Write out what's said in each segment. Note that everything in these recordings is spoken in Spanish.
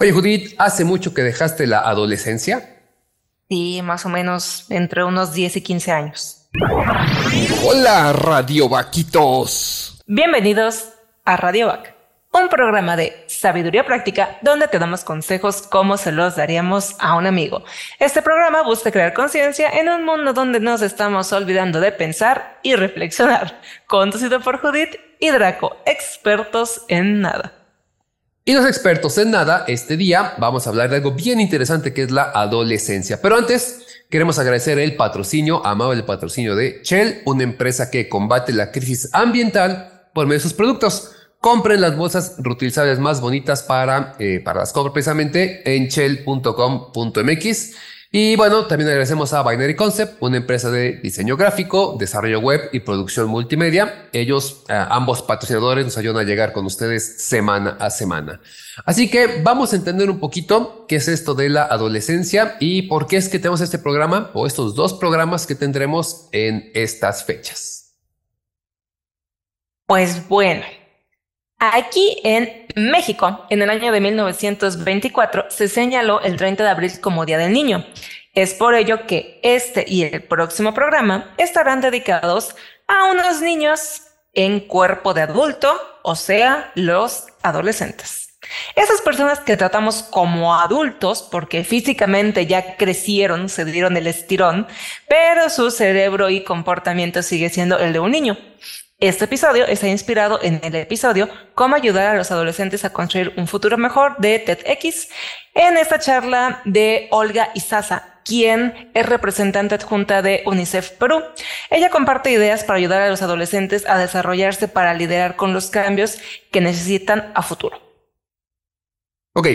Oye, Judith, ¿hace mucho que dejaste la adolescencia? Sí, más o menos entre unos 10 y 15 años. Hola, Radio Vaquitos. Bienvenidos a Radio Vac, un programa de sabiduría práctica donde te damos consejos como se los daríamos a un amigo. Este programa busca crear conciencia en un mundo donde nos estamos olvidando de pensar y reflexionar. Conducido por Judith y Draco, expertos en nada. Y los expertos en nada, este día vamos a hablar de algo bien interesante que es la adolescencia. Pero antes, queremos agradecer el patrocinio, amable patrocinio de Shell, una empresa que combate la crisis ambiental por medio de sus productos. Compren las bolsas reutilizables más bonitas para, eh, para las compras precisamente en shell.com.mx. Y bueno, también agradecemos a Binary Concept, una empresa de diseño gráfico, desarrollo web y producción multimedia. Ellos, eh, ambos patrocinadores, nos ayudan a llegar con ustedes semana a semana. Así que vamos a entender un poquito qué es esto de la adolescencia y por qué es que tenemos este programa o estos dos programas que tendremos en estas fechas. Pues bueno, Aquí en México, en el año de 1924, se señaló el 30 de abril como Día del Niño. Es por ello que este y el próximo programa estarán dedicados a unos niños en cuerpo de adulto, o sea, los adolescentes. Esas personas que tratamos como adultos porque físicamente ya crecieron, se dieron el estirón, pero su cerebro y comportamiento sigue siendo el de un niño. Este episodio está inspirado en el episodio Cómo ayudar a los adolescentes a construir un futuro mejor de TEDx, en esta charla de Olga Isaza, quien es representante adjunta de UNICEF Perú. Ella comparte ideas para ayudar a los adolescentes a desarrollarse para liderar con los cambios que necesitan a futuro. Ok,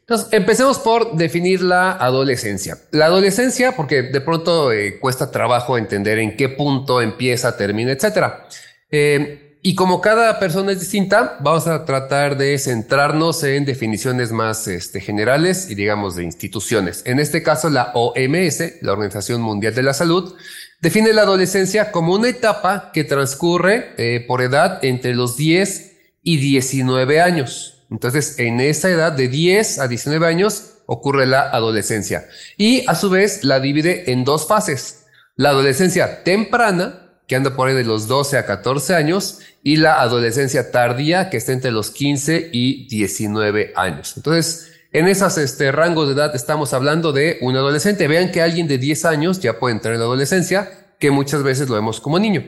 entonces, empecemos por definir la adolescencia. La adolescencia, porque de pronto eh, cuesta trabajo entender en qué punto empieza, termina, etcétera. Eh, y como cada persona es distinta, vamos a tratar de centrarnos en definiciones más este, generales y digamos de instituciones. En este caso, la OMS, la Organización Mundial de la Salud, define la adolescencia como una etapa que transcurre eh, por edad entre los 10 y 19 años. Entonces, en esa edad de 10 a 19 años ocurre la adolescencia. Y a su vez la divide en dos fases. La adolescencia temprana, que anda por ahí de los 12 a 14 años, y la adolescencia tardía, que está entre los 15 y 19 años. Entonces, en esos este, rangos de edad estamos hablando de un adolescente. Vean que alguien de 10 años ya puede entrar en la adolescencia, que muchas veces lo vemos como niño.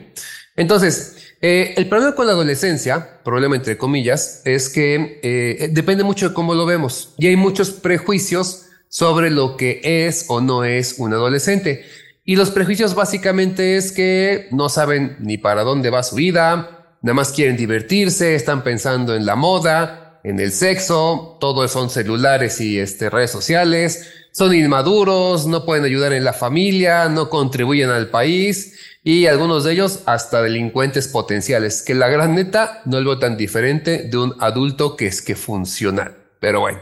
Entonces, eh, el problema con la adolescencia, problema entre comillas, es que eh, depende mucho de cómo lo vemos. Y hay muchos prejuicios sobre lo que es o no es un adolescente. Y los prejuicios básicamente es que no saben ni para dónde va su vida, nada más quieren divertirse, están pensando en la moda, en el sexo, todo son celulares y este, redes sociales, son inmaduros, no pueden ayudar en la familia, no contribuyen al país y algunos de ellos hasta delincuentes potenciales, que la gran neta no lo veo tan diferente de un adulto que es que funciona. Pero bueno.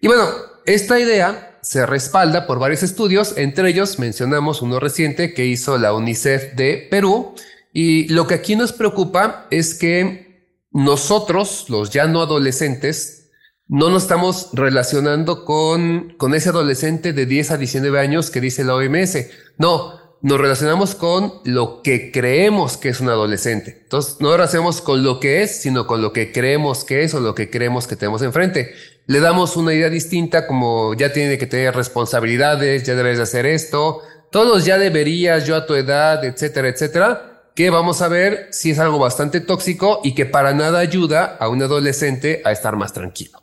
Y bueno, esta idea se respalda por varios estudios, entre ellos mencionamos uno reciente que hizo la UNICEF de Perú, y lo que aquí nos preocupa es que nosotros, los ya no adolescentes, no nos estamos relacionando con, con ese adolescente de 10 a 19 años que dice la OMS. No, nos relacionamos con lo que creemos que es un adolescente. Entonces, no lo hacemos con lo que es, sino con lo que creemos que es o lo que creemos que tenemos enfrente le damos una idea distinta como ya tiene que tener responsabilidades, ya debes de hacer esto, todos ya deberías, yo a tu edad, etcétera, etcétera, que vamos a ver si es algo bastante tóxico y que para nada ayuda a un adolescente a estar más tranquilo.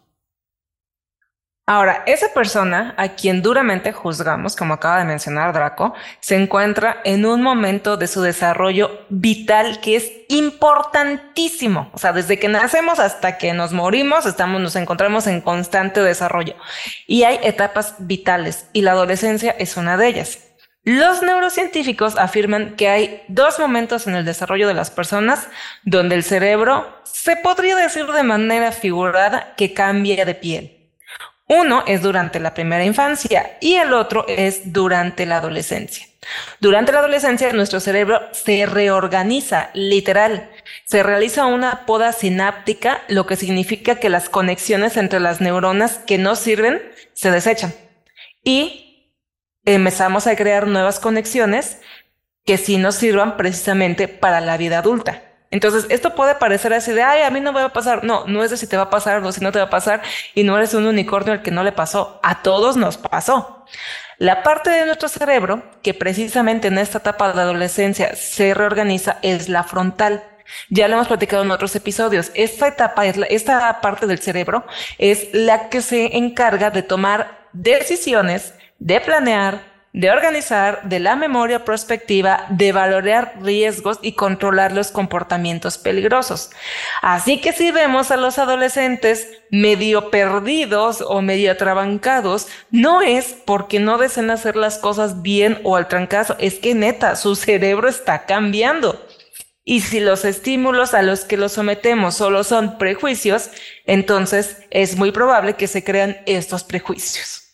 Ahora, esa persona a quien duramente juzgamos, como acaba de mencionar Draco, se encuentra en un momento de su desarrollo vital que es importantísimo. O sea, desde que nacemos hasta que nos morimos, estamos, nos encontramos en constante desarrollo. Y hay etapas vitales y la adolescencia es una de ellas. Los neurocientíficos afirman que hay dos momentos en el desarrollo de las personas donde el cerebro se podría decir de manera figurada que cambia de piel. Uno es durante la primera infancia y el otro es durante la adolescencia. Durante la adolescencia nuestro cerebro se reorganiza, literal. Se realiza una poda sináptica, lo que significa que las conexiones entre las neuronas que no sirven se desechan. Y empezamos a crear nuevas conexiones que sí nos sirvan precisamente para la vida adulta. Entonces, esto puede parecer así de, ay, a mí no me va a pasar. No, no es de si te va a pasar o si no te va a pasar y no eres un unicornio al que no le pasó. A todos nos pasó. La parte de nuestro cerebro que precisamente en esta etapa de la adolescencia se reorganiza es la frontal. Ya lo hemos platicado en otros episodios. Esta etapa, es esta parte del cerebro es la que se encarga de tomar decisiones, de planear, de organizar, de la memoria prospectiva, de valorar riesgos y controlar los comportamientos peligrosos. Así que si vemos a los adolescentes medio perdidos o medio atrabancados, no es porque no deseen hacer las cosas bien o al trancazo, es que neta, su cerebro está cambiando. Y si los estímulos a los que los sometemos solo son prejuicios, entonces es muy probable que se crean estos prejuicios.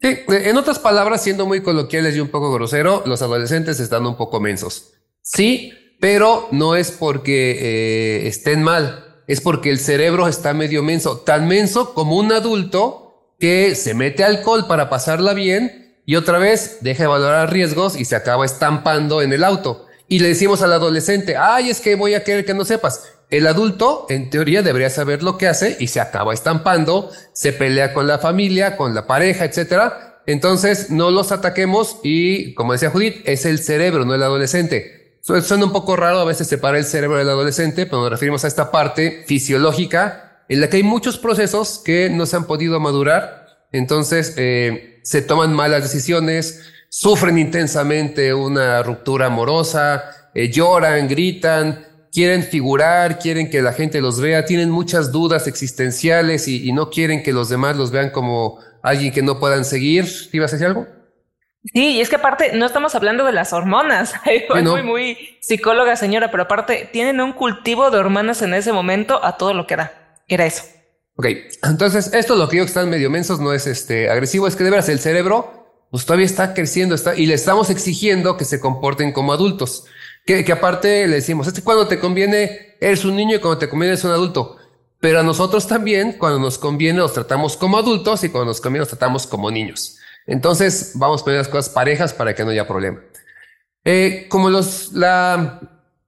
Sí, en otras palabras, siendo muy coloquiales y un poco grosero, los adolescentes están un poco mensos. Sí, pero no es porque eh, estén mal, es porque el cerebro está medio menso, tan menso como un adulto que se mete alcohol para pasarla bien y otra vez deja de valorar riesgos y se acaba estampando en el auto. Y le decimos al adolescente, ay, es que voy a querer que no sepas. El adulto, en teoría, debería saber lo que hace y se acaba estampando, se pelea con la familia, con la pareja, etcétera. Entonces, no los ataquemos y, como decía Judith, es el cerebro, no el adolescente. Suena un poco raro a veces separar el cerebro del adolescente, pero nos referimos a esta parte fisiológica en la que hay muchos procesos que no se han podido madurar. Entonces, eh, se toman malas decisiones, sufren intensamente una ruptura amorosa, eh, lloran, gritan, quieren figurar, quieren que la gente los vea, tienen muchas dudas existenciales y, no quieren que los demás los vean como alguien que no puedan seguir. ¿Ibas a decir algo? Sí, y es que aparte no estamos hablando de las hormonas. Muy psicóloga, señora, pero aparte tienen un cultivo de hormonas en ese momento a todo lo que da. Era eso. Ok, entonces esto lo que digo que están medio mensos no es este agresivo, es que de veras el cerebro pues todavía está creciendo está, y le estamos exigiendo que se comporten como adultos. Que, aparte le decimos, es que cuando te conviene eres un niño y cuando te conviene eres un adulto. Pero a nosotros también, cuando nos conviene, nos tratamos como adultos y cuando nos conviene, nos tratamos como niños. Entonces, vamos a poner las cosas parejas para que no haya problema. Eh, como los, la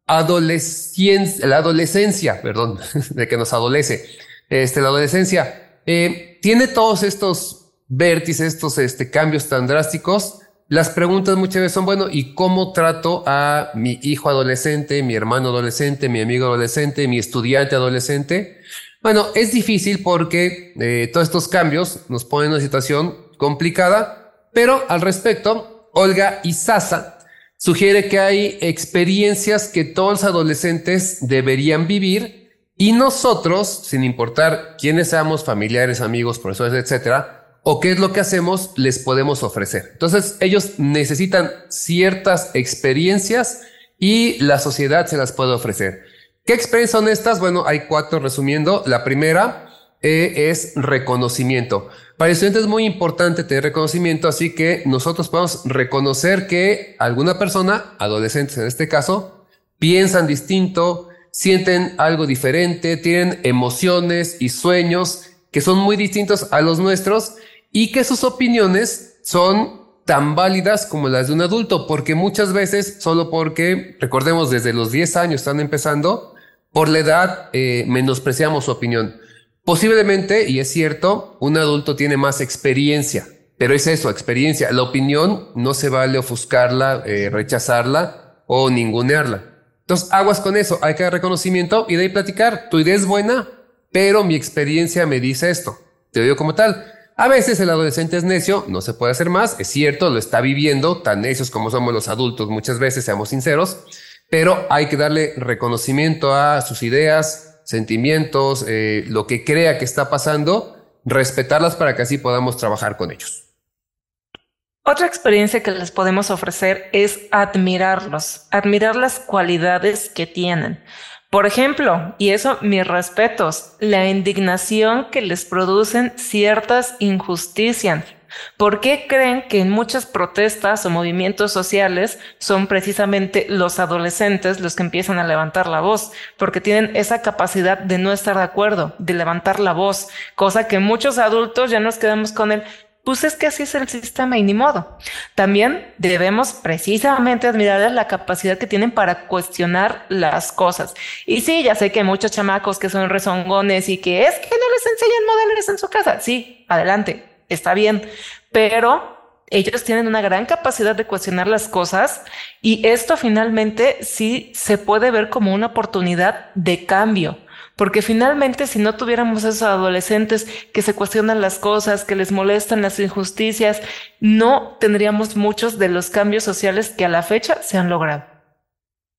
adolescencia, la adolescencia, perdón, de que nos adolece, este, la adolescencia, eh, tiene todos estos vértices, estos este, cambios tan drásticos las preguntas muchas veces son, bueno, ¿y cómo trato a mi hijo adolescente, mi hermano adolescente, mi amigo adolescente, mi estudiante adolescente? Bueno, es difícil porque eh, todos estos cambios nos ponen en una situación complicada, pero al respecto, Olga Isaza sugiere que hay experiencias que todos los adolescentes deberían vivir y nosotros, sin importar quiénes seamos, familiares, amigos, profesores, etcétera, o qué es lo que hacemos les podemos ofrecer. Entonces ellos necesitan ciertas experiencias y la sociedad se las puede ofrecer. ¿Qué experiencias son estas? Bueno, hay cuatro resumiendo. La primera eh, es reconocimiento. Para el estudiante es muy importante tener reconocimiento, así que nosotros podemos reconocer que alguna persona, adolescentes en este caso, piensan distinto, sienten algo diferente, tienen emociones y sueños que son muy distintos a los nuestros y que sus opiniones son tan válidas como las de un adulto, porque muchas veces, solo porque, recordemos, desde los 10 años están empezando, por la edad eh, menospreciamos su opinión. Posiblemente, y es cierto, un adulto tiene más experiencia, pero es eso, experiencia. La opinión no se vale ofuscarla, eh, rechazarla o ningunearla. Entonces, aguas con eso, hay que dar reconocimiento y de ahí platicar. Tu idea es buena, pero mi experiencia me dice esto. Te digo como tal. A veces el adolescente es necio, no se puede hacer más, es cierto, lo está viviendo, tan necios como somos los adultos muchas veces, seamos sinceros, pero hay que darle reconocimiento a sus ideas, sentimientos, eh, lo que crea que está pasando, respetarlas para que así podamos trabajar con ellos. Otra experiencia que les podemos ofrecer es admirarlos, admirar las cualidades que tienen. Por ejemplo, y eso mis respetos, la indignación que les producen ciertas injusticias. ¿Por qué creen que en muchas protestas o movimientos sociales son precisamente los adolescentes los que empiezan a levantar la voz? Porque tienen esa capacidad de no estar de acuerdo, de levantar la voz, cosa que muchos adultos ya nos quedamos con el pues es que así es el sistema y ni modo. También debemos precisamente admirar la capacidad que tienen para cuestionar las cosas. Y sí, ya sé que muchos chamacos que son rezongones y que es que no les enseñan modales en su casa. Sí, adelante, está bien. Pero ellos tienen una gran capacidad de cuestionar las cosas y esto finalmente sí se puede ver como una oportunidad de cambio porque finalmente si no tuviéramos esos adolescentes que se cuestionan las cosas, que les molestan las injusticias, no tendríamos muchos de los cambios sociales que a la fecha se han logrado.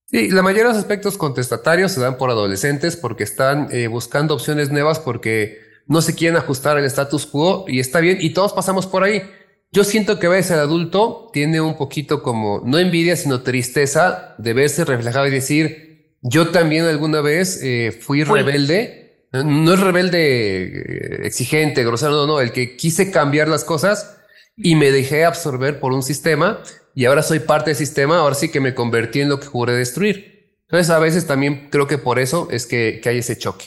Sí, la mayoría de los aspectos contestatarios se dan por adolescentes porque están eh, buscando opciones nuevas porque no se quieren ajustar al status quo y está bien y todos pasamos por ahí. Yo siento que a veces el adulto tiene un poquito como, no envidia, sino tristeza de verse reflejado y decir, yo también alguna vez eh, fui rebelde. No es rebelde eh, exigente, grosero, no, no. El que quise cambiar las cosas y me dejé absorber por un sistema y ahora soy parte del sistema. Ahora sí que me convertí en lo que juré destruir. Entonces, a veces también creo que por eso es que, que hay ese choque.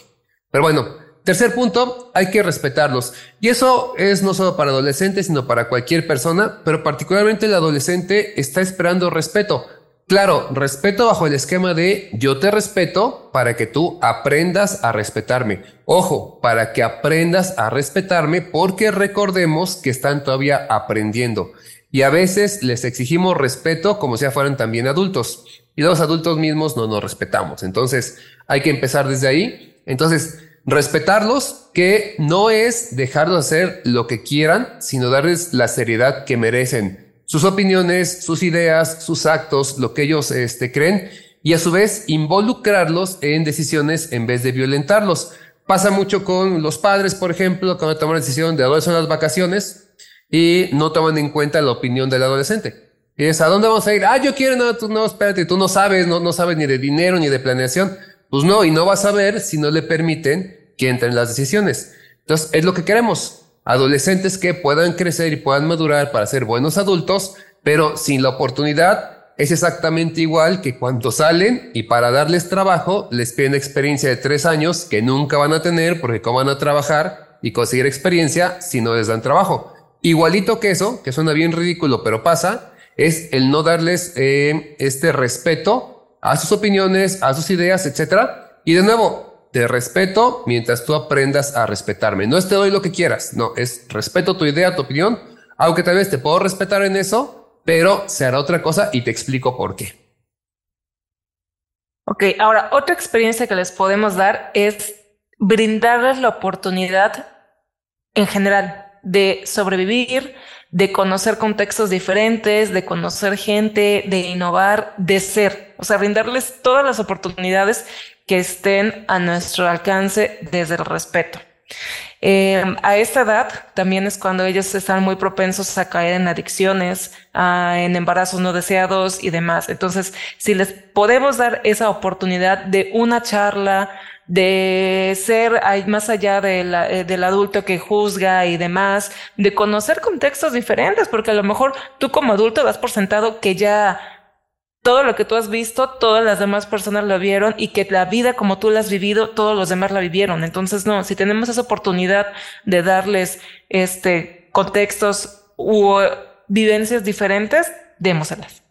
Pero bueno, tercer punto, hay que respetarlos. Y eso es no solo para adolescentes, sino para cualquier persona, pero particularmente el adolescente está esperando respeto. Claro, respeto bajo el esquema de yo te respeto para que tú aprendas a respetarme. Ojo, para que aprendas a respetarme porque recordemos que están todavía aprendiendo. Y a veces les exigimos respeto como si fueran también adultos. Y los adultos mismos no nos respetamos. Entonces hay que empezar desde ahí. Entonces, respetarlos, que no es dejarlos hacer lo que quieran, sino darles la seriedad que merecen sus opiniones, sus ideas, sus actos, lo que ellos este, creen y a su vez involucrarlos en decisiones en vez de violentarlos. Pasa mucho con los padres, por ejemplo, cuando toman la decisión de dónde son las vacaciones y no toman en cuenta la opinión del adolescente. es, ¿a dónde vamos a ir? Ah, yo quiero, no, tú no, espérate, tú no sabes, no, no sabes ni de dinero ni de planeación. Pues no, y no vas a ver si no le permiten que entren las decisiones. Entonces, es lo que queremos adolescentes que puedan crecer y puedan madurar para ser buenos adultos, pero sin la oportunidad es exactamente igual que cuando salen y para darles trabajo les piden experiencia de tres años que nunca van a tener porque cómo van a trabajar y conseguir experiencia si no les dan trabajo. Igualito que eso, que suena bien ridículo, pero pasa, es el no darles eh, este respeto a sus opiniones, a sus ideas, etcétera. Y de nuevo, te respeto mientras tú aprendas a respetarme. No es te doy lo que quieras, no, es respeto tu idea, tu opinión, aunque tal vez te puedo respetar en eso, pero se hará otra cosa y te explico por qué. Ok, ahora otra experiencia que les podemos dar es brindarles la oportunidad en general de sobrevivir, de conocer contextos diferentes, de conocer gente, de innovar, de ser, o sea, brindarles todas las oportunidades que estén a nuestro alcance desde el respeto. Em, a esta edad también es cuando ellos están muy propensos a caer en adicciones, en embarazos no deseados y demás. Entonces, si les podemos dar esa oportunidad de una charla, de ser más allá eh, del adulto que juzga y demás, de conocer contextos diferentes, porque a lo mejor tú como adulto das por sentado que ya todo lo que tú has visto, todas las demás personas lo vieron y que la vida como tú la has vivido, todos los demás la vivieron. Entonces, no, si tenemos esa oportunidad de darles este contextos u vivencias diferentes, démoselas.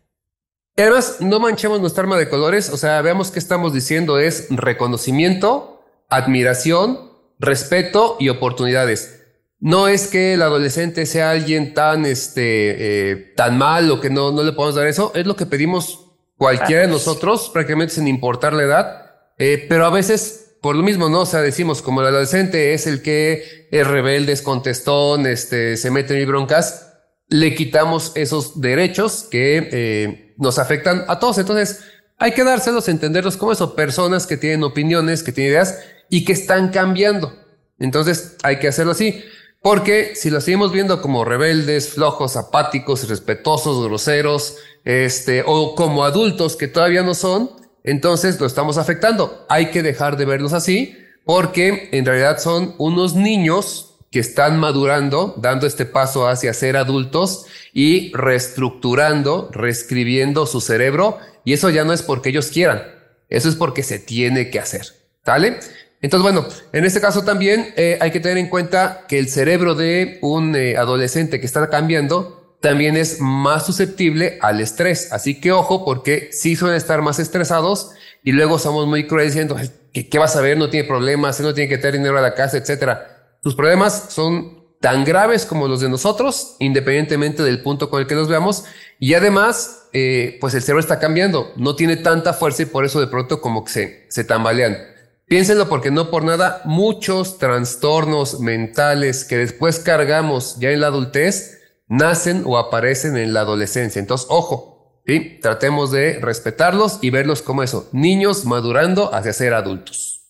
además, no manchemos nuestra arma de colores, o sea, veamos qué estamos diciendo es reconocimiento, admiración, respeto y oportunidades. No es que el adolescente sea alguien tan, este, eh, tan mal o que no, no le podemos dar eso. Es lo que pedimos cualquiera de nosotros, prácticamente sin importar la edad. Eh, pero a veces, por lo mismo, ¿no? O sea, decimos, como el adolescente es el que es rebelde, es contestón, este, se mete en broncas, le quitamos esos derechos que eh, nos afectan a todos. Entonces, hay que dárselos, entenderlos como eso, personas que tienen opiniones, que tienen ideas y que están cambiando. Entonces, hay que hacerlo así. Porque si lo seguimos viendo como rebeldes, flojos, apáticos, irrespetuosos, groseros, este, o como adultos que todavía no son, entonces lo estamos afectando. Hay que dejar de verlos así porque en realidad son unos niños que están madurando, dando este paso hacia ser adultos y reestructurando, reescribiendo su cerebro. Y eso ya no es porque ellos quieran, eso es porque se tiene que hacer. ¿Sale? Entonces, bueno, en este caso también eh, hay que tener en cuenta que el cerebro de un eh, adolescente que está cambiando también es más susceptible al estrés. Así que ojo, porque sí suelen estar más estresados y luego somos muy crueles diciendo, ¿qué, vas a ver? No tiene problemas, no tiene que tener dinero a la casa, etcétera. Sus problemas son tan graves como los de nosotros, independientemente del punto con el que los veamos. Y además, eh, pues el cerebro está cambiando, no tiene tanta fuerza y por eso de pronto como que se, se tambalean. Piénsenlo porque no por nada muchos trastornos mentales que después cargamos ya en la adultez nacen o aparecen en la adolescencia. Entonces, ojo, ¿sí? tratemos de respetarlos y verlos como eso, niños madurando hacia ser adultos.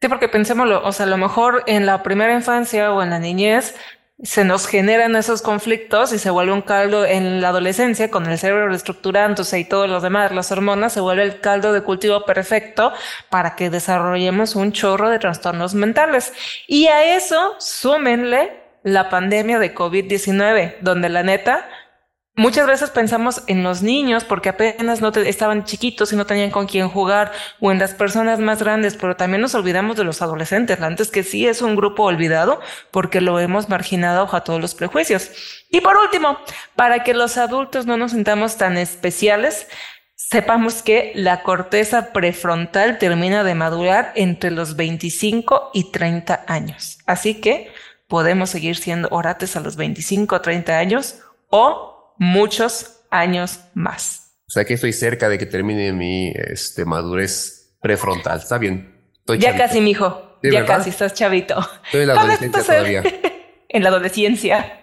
Sí, porque pensémoslo, o sea, a lo mejor en la primera infancia o en la niñez se nos generan esos conflictos y se vuelve un caldo en la adolescencia con el cerebro reestructurándose y todos los demás, las hormonas, se vuelve el caldo de cultivo perfecto para que desarrollemos un chorro de trastornos mentales. Y a eso súmenle la pandemia de COVID-19, donde la neta Muchas veces pensamos en los niños porque apenas estaban chiquitos y no tenían con quién jugar o en las personas más grandes, pero también nos olvidamos de los adolescentes, antes que sí es un grupo olvidado porque lo hemos marginado a todos los prejuicios. Y por último, para que los adultos no nos sintamos tan especiales, sepamos que la corteza prefrontal termina de madurar entre los 25 y 30 años. Así que podemos seguir siendo orates a los 25 o 30 años o muchos años más. O sea que estoy cerca de que termine mi este, madurez prefrontal. Está bien. Estoy ya casi, mijo. Ya casi, estás chavito. Estoy en la adolescencia todavía. en la adolescencia.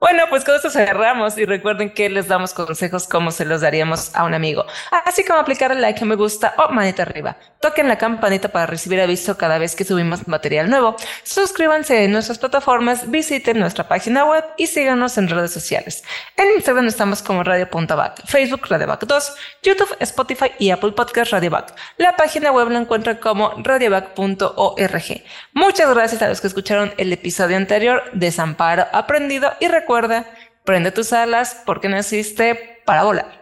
Bueno, pues con esto cerramos y recuerden que les damos consejos como se los daríamos a un amigo, así como aplicar el like, me gusta o manita arriba. Toquen la campanita para recibir aviso cada vez que subimos material nuevo. Suscríbanse en nuestras plataformas, visiten nuestra página web y síganos en redes sociales. En Instagram estamos como Radio.back, Facebook Radioback 2, YouTube, Spotify y Apple Podcast Radioback. La página web la encuentran como radioback.org. Muchas gracias a los que escucharon el episodio anterior, Desamparo Aprendido y recuerda, prende tus alas porque naciste para volar.